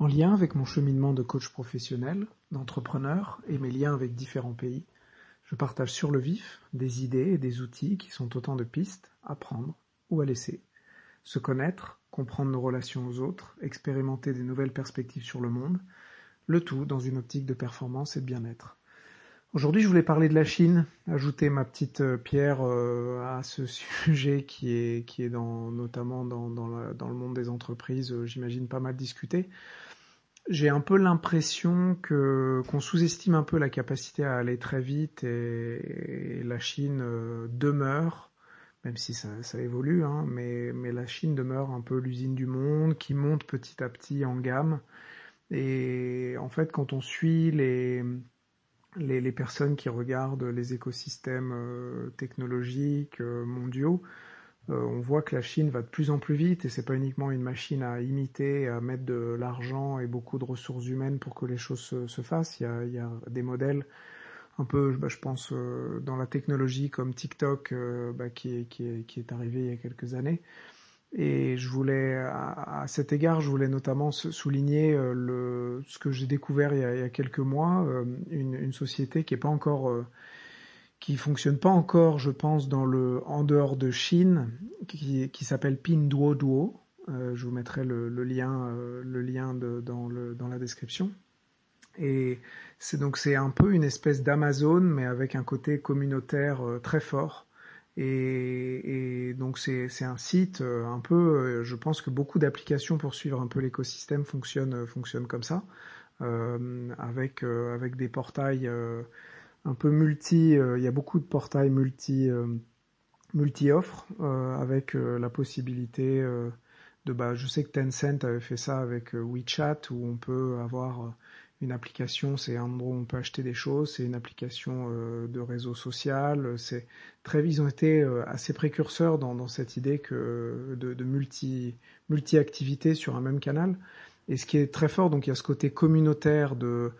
En lien avec mon cheminement de coach professionnel, d'entrepreneur et mes liens avec différents pays, je partage sur le vif des idées et des outils qui sont autant de pistes à prendre ou à laisser. Se connaître, comprendre nos relations aux autres, expérimenter des nouvelles perspectives sur le monde, le tout dans une optique de performance et de bien-être. Aujourd'hui, je voulais parler de la Chine, ajouter ma petite euh, pierre euh, à ce sujet qui est, qui est dans, notamment dans, dans, le monde des entreprises, euh, j'imagine pas mal discuté. J'ai un peu l'impression que qu'on sous-estime un peu la capacité à aller très vite et, la Chine demeure, même si ça, ça évolue, hein, mais, mais la Chine demeure un peu l'usine du monde qui monte petit à petit en gamme. Et en fait, quand on suit les les, les, personnes qui regardent les écosystèmes euh, technologiques euh, mondiaux, euh, on voit que la Chine va de plus en plus vite et c'est pas uniquement une machine à imiter, à mettre de l'argent et beaucoup de ressources humaines pour que les choses se, se fassent. Il y, a, y, a, des modèles un peu, bah, je pense, dans la technologie comme TikTok bah, qui, est, qui, est, qui, est, arrivé il y a quelques années, et je voulais, à, cet égard, je voulais notamment souligner euh, le, ce que j'ai découvert il y, a, quelques mois, euh, une, société qui est pas encore, euh, qui fonctionne pas encore, je pense, dans le en dehors de Chine, qui, s'appelle Pinduoduo. Euh, je vous mettrai le, lien, le lien dans, le, dans la description. Et c'est donc c'est un peu une espèce d'Amazon, mais avec un côté communautaire très fort. Et, et donc c'est un site euh, un peu, euh, je pense que beaucoup d'applications pour suivre un peu l'écosystème fonctionnent, euh, fonctionnent comme ça, euh, avec, avec des portails un peu multi, il y a beaucoup de portails multi, multi-offres, avec la possibilité de, bah, je sais que Tencent avait fait ça avec WeChat, où on peut avoir une application, c'est un endroit où on peut acheter des choses, c'est une application euh, de réseau social. C'est très ils ont été euh, assez précurseurs dans, dans, cette idée que de, de multi multi activité sur un même canal. Et ce qui est très fort, donc il y a ce côté communautaire de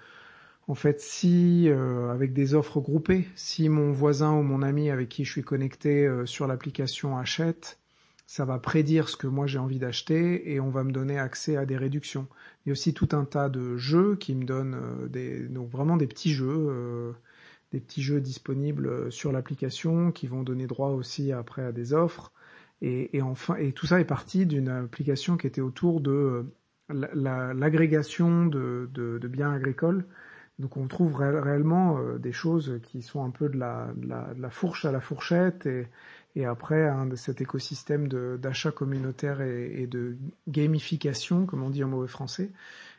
en fait, si euh, avec des offres groupées, si mon voisin ou mon ami avec qui je suis connecté euh, sur l'application achète, ça va prédire ce que moi j'ai envie d'acheter et on va me donner accès à des réductions. Il y a aussi tout un tas de jeux qui me donnent euh, des, donc vraiment des petits jeux, euh, des petits jeux disponibles euh, sur l'application qui vont donner droit aussi après à des offres. Et, enfin, et tout ça est parti d'une application qui était autour de l'agrégation de, de, de, biens agricoles. Donc on trouve réellement des choses qui sont un peu de la, fourche à la fourchette et, après hein, de cet écosystème d'achat communautaire et, de gamification, comme on dit en mauvais français.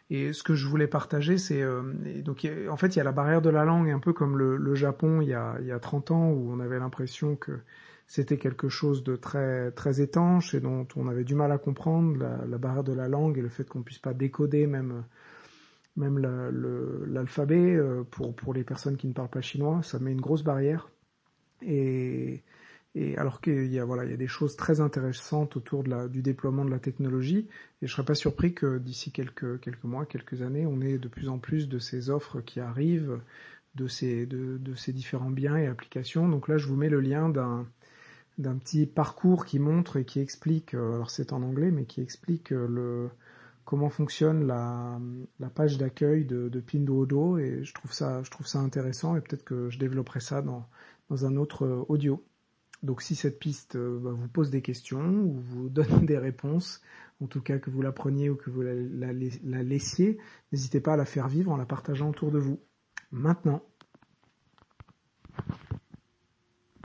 Et ce que je voulais partager, c'est euh, donc en fait il y a la barrière de la langue, un peu comme le, Japon il y, a, il y a 30 ans où on avait l'impression que c'était quelque chose de très très étanche et dont on avait du mal à comprendre la, la barrière de la langue et le fait qu'on puisse pas décoder même même l'alphabet euh, pour pour les personnes qui ne parlent pas chinois, ça met une grosse barrière. Et alors qu'il y a voilà, il y a des choses très intéressantes autour de la, du déploiement de la technologie. Et je serais pas surpris que d'ici quelques quelques mois, quelques années, on ait de plus en plus de ces offres qui arrivent, de ces de, de ces différents biens et applications. Donc là, je vous mets le lien d'un d'un petit parcours qui montre et qui explique, euh, alors c'est en anglais, mais qui explique euh, le comment fonctionne la, page d'accueil de, de et je trouve ça intéressant et peut-être que je développerai ça dans un autre euh, audio. Donc si cette piste euh, bah, vous pose des questions ou vous donne des réponses, en tout cas que vous la preniez ou que vous la laissiez, n'hésitez pas à la faire vivre en la partageant autour de vous. Maintenant,